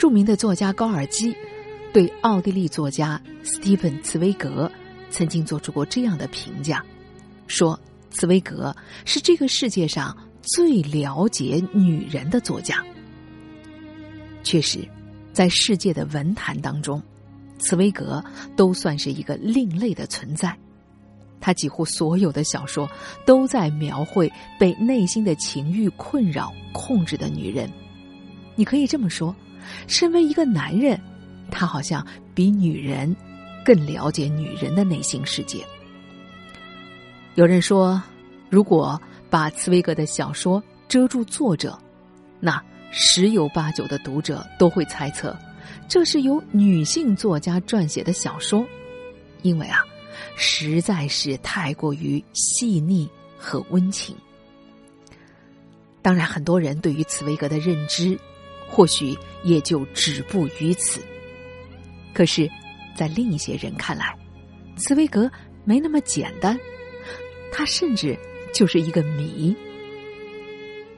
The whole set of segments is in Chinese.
著名的作家高尔基对奥地利作家斯蒂芬·茨威格曾经做出过这样的评价，说茨威格是这个世界上最了解女人的作家。确实，在世界的文坛当中，茨威格都算是一个另类的存在。他几乎所有的小说都在描绘被内心的情欲困扰、控制的女人。你可以这么说。身为一个男人，他好像比女人更了解女人的内心世界。有人说，如果把茨威格的小说遮住作者，那十有八九的读者都会猜测，这是由女性作家撰写的小说，因为啊，实在是太过于细腻和温情。当然，很多人对于茨威格的认知。或许也就止步于此。可是，在另一些人看来，茨威格没那么简单，他甚至就是一个谜。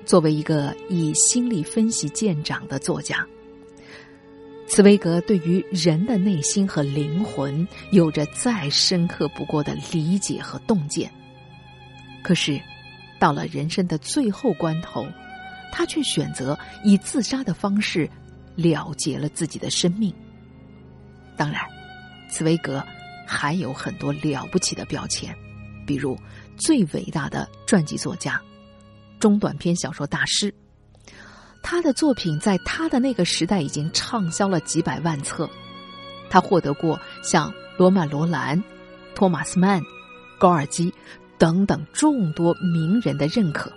作为一个以心理分析见长的作家，茨威格对于人的内心和灵魂有着再深刻不过的理解和洞见。可是，到了人生的最后关头。他却选择以自杀的方式了结了自己的生命。当然，茨威格还有很多了不起的标签，比如最伟大的传记作家、中短篇小说大师。他的作品在他的那个时代已经畅销了几百万册。他获得过像罗曼·罗兰、托马斯·曼、高尔基等等众多名人的认可。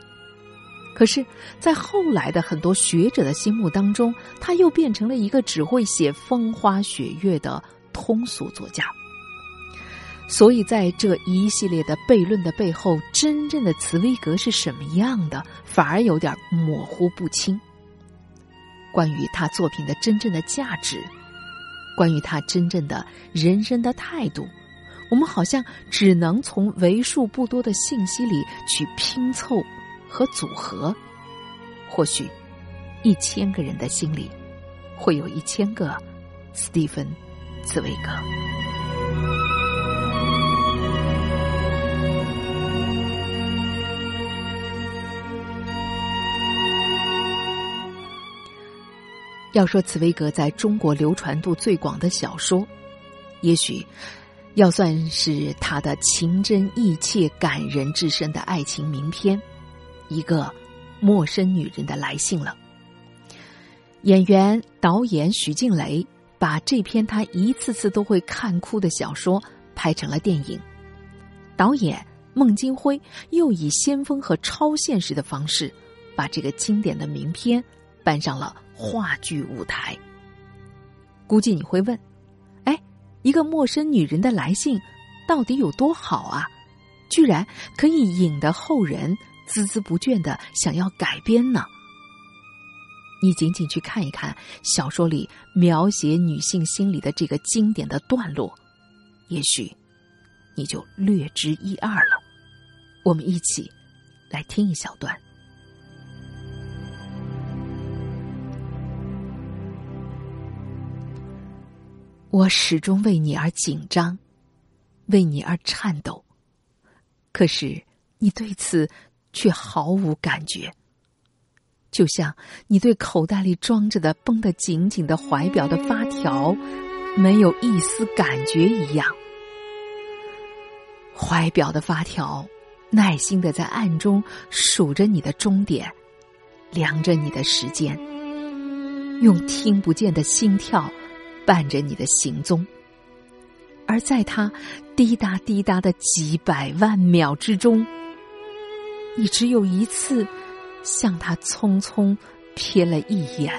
可是，在后来的很多学者的心目当中，他又变成了一个只会写风花雪月的通俗作家。所以，在这一系列的悖论的背后，真正的茨威格是什么样的，反而有点模糊不清。关于他作品的真正的价值，关于他真正的人生的态度，我们好像只能从为数不多的信息里去拼凑。和组合，或许一千个人的心里会有一千个斯蒂芬·茨威格。要说茨威格在中国流传度最广的小说，也许要算是他的情真意切、感人至深的爱情名篇。一个陌生女人的来信了。演员、导演许静蕾把这篇他一次次都会看哭的小说拍成了电影。导演孟京辉又以先锋和超现实的方式，把这个经典的名篇搬上了话剧舞台。估计你会问：哎，一个陌生女人的来信到底有多好啊？居然可以引得后人。孜孜不倦的想要改编呢？你仅仅去看一看小说里描写女性心理的这个经典的段落，也许你就略知一二了。我们一起来听一小段。我始终为你而紧张，为你而颤抖。可是你对此。却毫无感觉，就像你对口袋里装着的绷得紧紧的怀表的发条没有一丝感觉一样。怀表的发条耐心的在暗中数着你的终点，量着你的时间，用听不见的心跳伴着你的行踪，而在它滴答滴答的几百万秒之中。你只有一次向他匆匆瞥了一眼，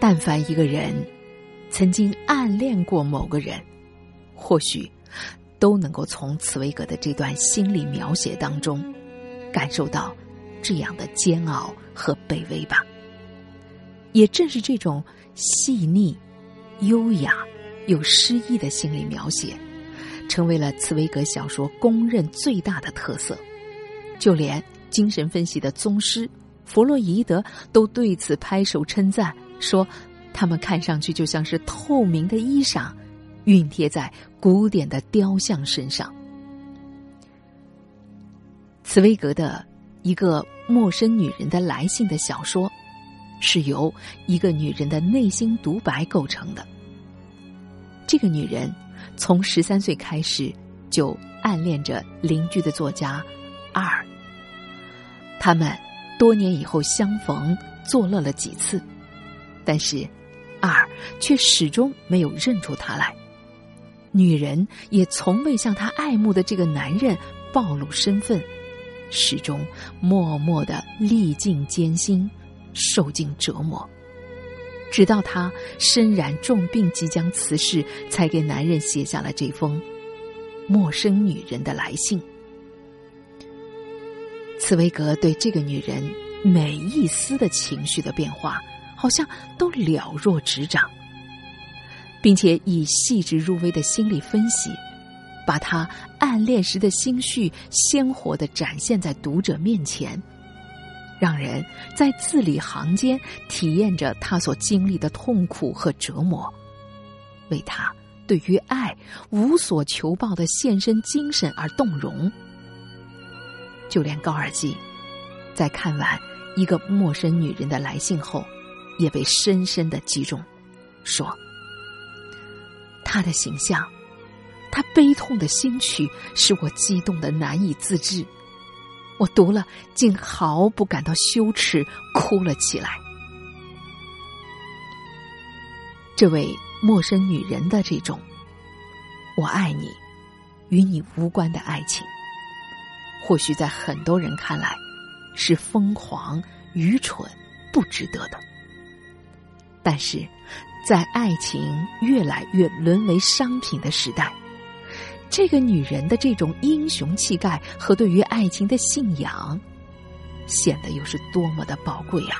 但凡一个人曾经暗恋过某个人，或许都能够从茨威格的这段心理描写当中感受到这样的煎熬和卑微吧。也正是这种细腻、优雅又诗意的心理描写，成为了茨威格小说公认最大的特色。就连精神分析的宗师弗洛伊德都对此拍手称赞，说他们看上去就像是透明的衣裳，熨贴在古典的雕像身上。茨威格的一个陌生女人的来信的小说，是由一个女人的内心独白构成的。这个女人从十三岁开始就暗恋着邻居的作家二。他们多年以后相逢，作乐了几次，但是二却始终没有认出他来。女人也从未向她爱慕的这个男人暴露身份。始终默默的历尽艰辛，受尽折磨，直到他身染重病，即将辞世，才给男人写下了这封陌生女人的来信。茨威格对这个女人每一丝的情绪的变化，好像都了若指掌，并且以细致入微的心理分析。把他暗恋时的心绪鲜活的展现在读者面前，让人在字里行间体验着他所经历的痛苦和折磨，为他对于爱无所求报的献身精神而动容。就连高尔基，在看完一个陌生女人的来信后，也被深深的击中，说：“他的形象。”他悲痛的心曲使我激动的难以自制，我读了竟毫不感到羞耻，哭了起来。这位陌生女人的这种“我爱你”与你无关的爱情，或许在很多人看来是疯狂、愚蠢、不值得的，但是在爱情越来越沦为商品的时代。这个女人的这种英雄气概和对于爱情的信仰，显得又是多么的宝贵啊！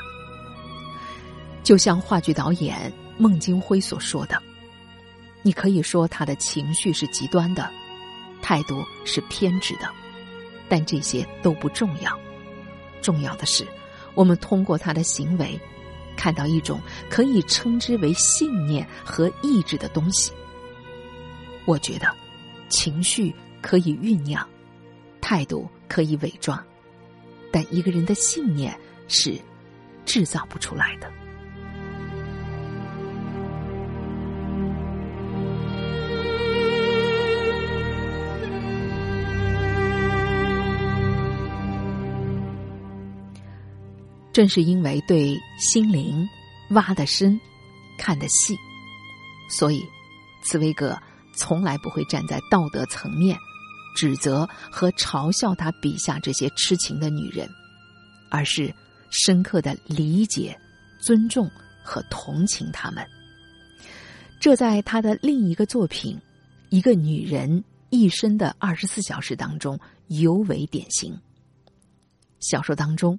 就像话剧导演孟京辉所说的：“你可以说他的情绪是极端的，态度是偏执的，但这些都不重要。重要的是，我们通过他的行为，看到一种可以称之为信念和意志的东西。我觉得。”情绪可以酝酿，态度可以伪装，但一个人的信念是制造不出来的。正是因为对心灵挖的深、看得细，所以茨威格。从来不会站在道德层面指责和嘲笑他笔下这些痴情的女人，而是深刻的理解、尊重和同情他们。这在他的另一个作品《一个女人一生的二十四小时》当中尤为典型。小说当中，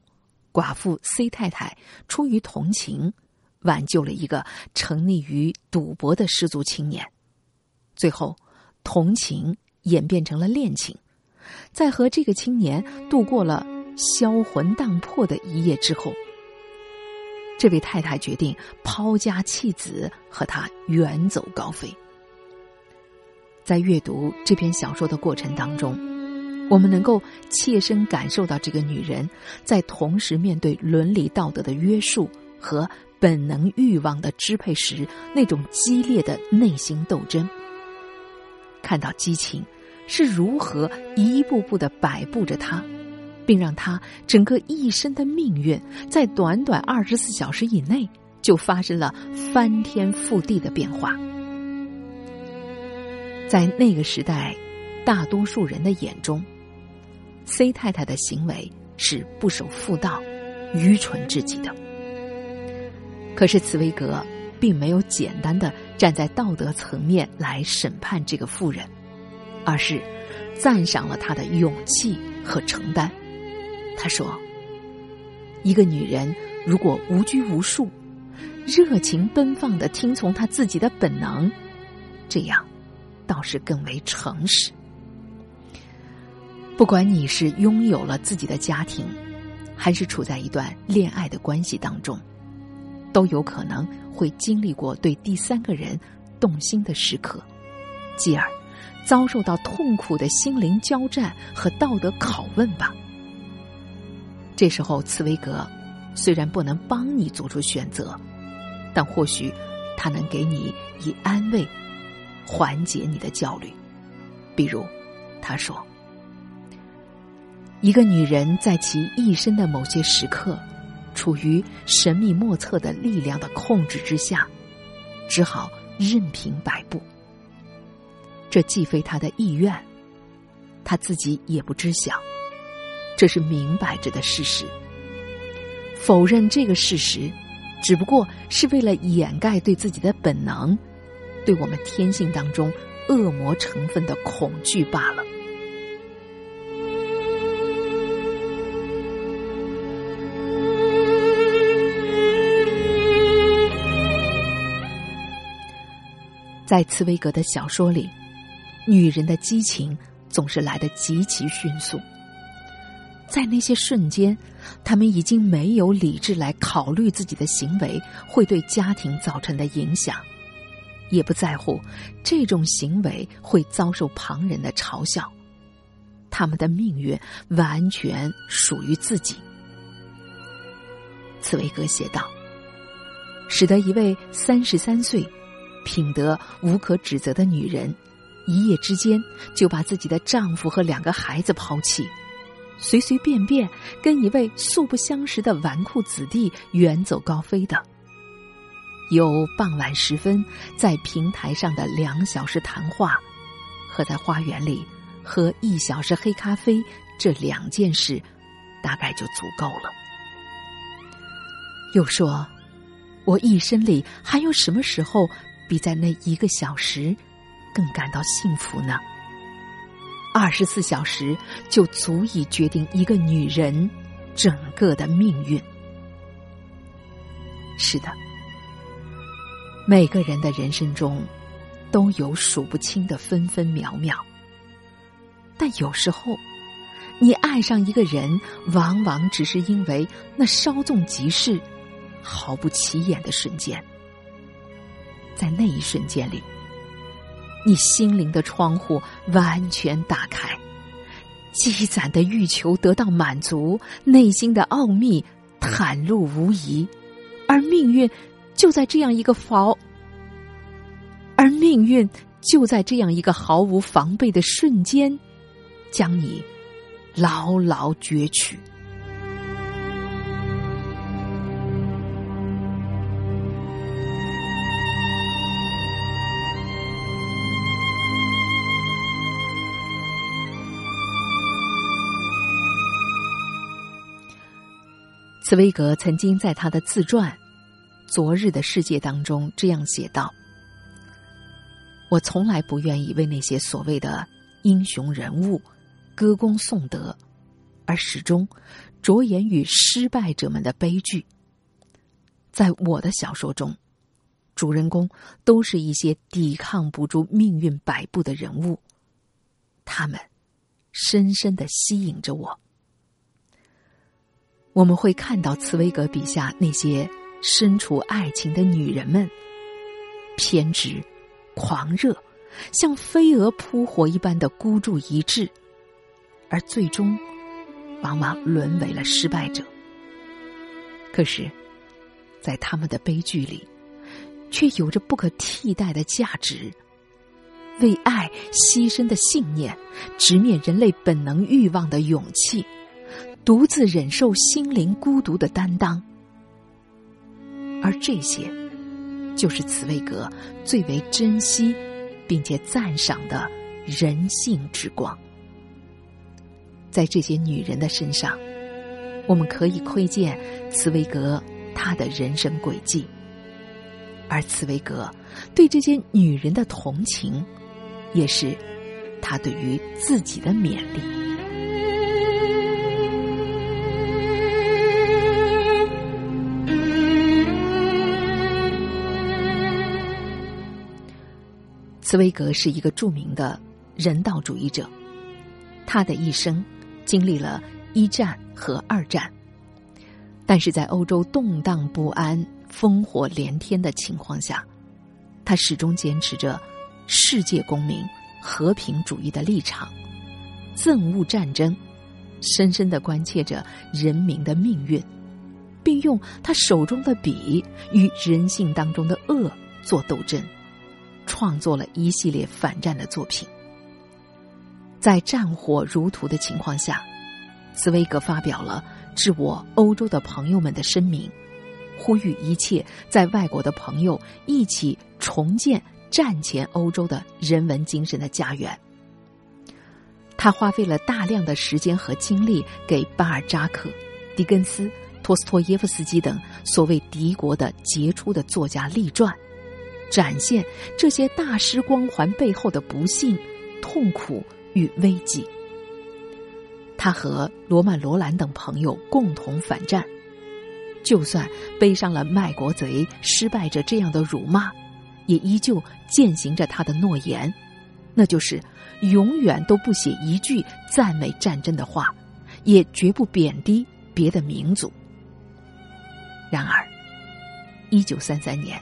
寡妇 C 太太出于同情，挽救了一个沉溺于赌博的失足青年。最后，同情演变成了恋情，在和这个青年度过了销魂荡魄的一夜之后，这位太太决定抛家弃子，和他远走高飞。在阅读这篇小说的过程当中，我们能够切身感受到这个女人在同时面对伦理道德的约束和本能欲望的支配时那种激烈的内心斗争。看到激情是如何一步步的摆布着他，并让他整个一生的命运在短短二十四小时以内就发生了翻天覆地的变化。在那个时代，大多数人的眼中，C 太太的行为是不守妇道、愚蠢至极的。可是茨威格。并没有简单的站在道德层面来审判这个妇人，而是赞赏了她的勇气和承担。他说：“一个女人如果无拘无束、热情奔放的听从她自己的本能，这样倒是更为诚实。不管你是拥有了自己的家庭，还是处在一段恋爱的关系当中，都有可能会经历过对第三个人动心的时刻，继而遭受到痛苦的心灵交战和道德拷问吧。这时候，茨威格虽然不能帮你做出选择，但或许他能给你以安慰，缓解你的焦虑。比如，他说。一个女人在其一生的某些时刻，处于神秘莫测的力量的控制之下，只好任凭摆布。这既非他的意愿，他自己也不知晓，这是明摆着的事实。否认这个事实，只不过是为了掩盖对自己的本能，对我们天性当中恶魔成分的恐惧罢了。在茨威格的小说里，女人的激情总是来得极其迅速。在那些瞬间，他们已经没有理智来考虑自己的行为会对家庭造成的影响，也不在乎这种行为会遭受旁人的嘲笑。他们的命运完全属于自己。茨威格写道：“使得一位三十三岁。”品德无可指责的女人，一夜之间就把自己的丈夫和两个孩子抛弃，随随便便跟一位素不相识的纨绔子弟远走高飞的。有傍晚时分在平台上的两小时谈话，和在花园里喝一小时黑咖啡，这两件事大概就足够了。又说，我一生里还有什么时候？比在那一个小时更感到幸福呢。二十四小时就足以决定一个女人整个的命运。是的，每个人的人生中都有数不清的分分秒秒，但有时候，你爱上一个人，往往只是因为那稍纵即逝、毫不起眼的瞬间。在那一瞬间里，你心灵的窗户完全打开，积攒的欲求得到满足，内心的奥秘袒露无遗，而命运就在这样一个毫，而命运就在这样一个毫无防备的瞬间，将你牢牢攫取。茨威格曾经在他的自传《昨日的世界》当中这样写道：“我从来不愿意为那些所谓的英雄人物歌功颂德，而始终着眼于失败者们的悲剧。在我的小说中，主人公都是一些抵抗不住命运摆布的人物，他们深深的吸引着我。”我们会看到茨威格笔下那些身处爱情的女人们，偏执、狂热，像飞蛾扑火一般的孤注一掷，而最终往往沦为了失败者。可是，在他们的悲剧里，却有着不可替代的价值，为爱牺牲的信念，直面人类本能欲望的勇气。独自忍受心灵孤独的担当，而这些，就是茨威格最为珍惜并且赞赏的人性之光。在这些女人的身上，我们可以窥见茨威格他的人生轨迹，而茨威格对这些女人的同情，也是他对于自己的勉励。茨威格是一个著名的人道主义者，他的一生经历了一战和二战，但是在欧洲动荡不安、烽火连天的情况下，他始终坚持着世界公民、和平主义的立场，憎恶战争，深深的关切着人民的命运，并用他手中的笔与人性当中的恶做斗争。创作了一系列反战的作品。在战火如荼的情况下，茨威格发表了致我欧洲的朋友们的声明，呼吁一切在外国的朋友一起重建战前欧洲的人文精神的家园。他花费了大量的时间和精力给巴尔扎克、狄更斯、托斯托耶夫斯基等所谓敌国的杰出的作家立传。展现这些大师光环背后的不幸、痛苦与危机。他和罗曼·罗兰等朋友共同反战，就算背上了卖国贼、失败者这样的辱骂，也依旧践行着他的诺言，那就是永远都不写一句赞美战争的话，也绝不贬低别的民族。然而，一九三三年。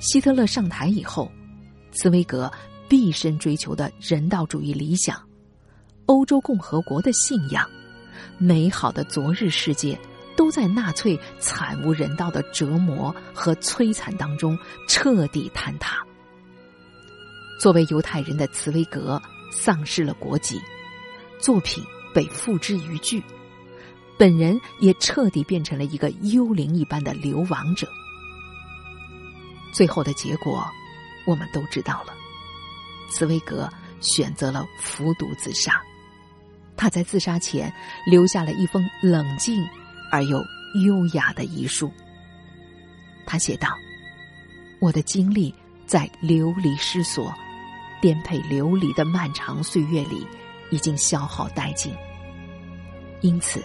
希特勒上台以后，茨威格毕生追求的人道主义理想、欧洲共和国的信仰、美好的昨日世界，都在纳粹惨无人道的折磨和摧残当中彻底坍塌。作为犹太人的茨威格丧失了国籍，作品被付之一炬，本人也彻底变成了一个幽灵一般的流亡者。最后的结果，我们都知道了。茨威格选择了服毒自杀。他在自杀前留下了一封冷静而又优雅的遗书。他写道：“我的精力在流离失所、颠沛流离的漫长岁月里已经消耗殆尽。因此，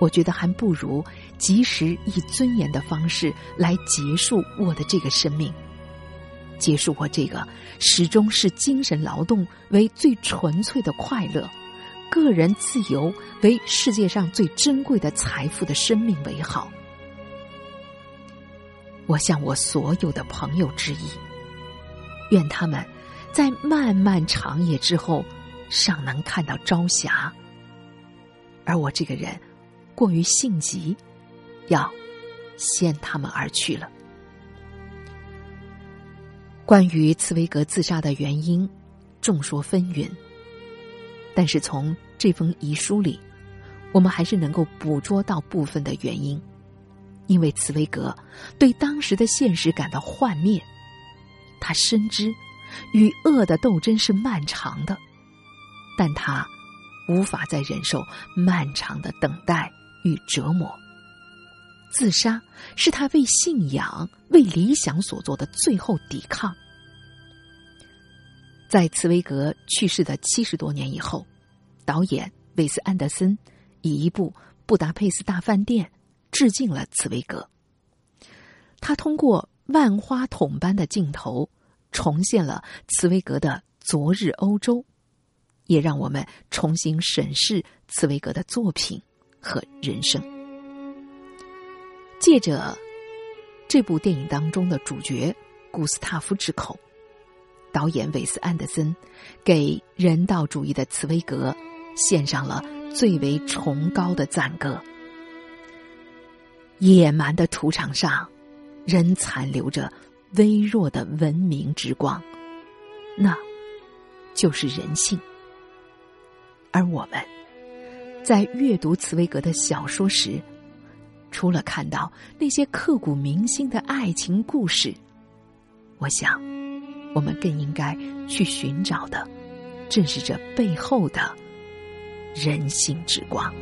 我觉得还不如……”及时以尊严的方式来结束我的这个生命，结束我这个始终是精神劳动为最纯粹的快乐，个人自由为世界上最珍贵的财富的生命为好。我向我所有的朋友致意，愿他们在漫漫长夜之后尚能看到朝霞，而我这个人过于性急。要先他们而去了。关于茨威格自杀的原因，众说纷纭。但是从这封遗书里，我们还是能够捕捉到部分的原因。因为茨威格对当时的现实感到幻灭，他深知与恶的斗争是漫长的，但他无法再忍受漫长的等待与折磨。自杀是他为信仰、为理想所做的最后抵抗。在茨威格去世的七十多年以后，导演韦斯安德森以一部《布达佩斯大饭店》致敬了茨威格。他通过万花筒般的镜头，重现了茨威格的昨日欧洲，也让我们重新审视茨威格的作品和人生。借着这部电影当中的主角古斯塔夫之口，导演韦斯安德森给人道主义的茨威格献上了最为崇高的赞歌。野蛮的土场上，仍残留着微弱的文明之光，那就是人性。而我们在阅读茨威格的小说时，除了看到那些刻骨铭心的爱情故事，我想，我们更应该去寻找的，正是这背后的人性之光。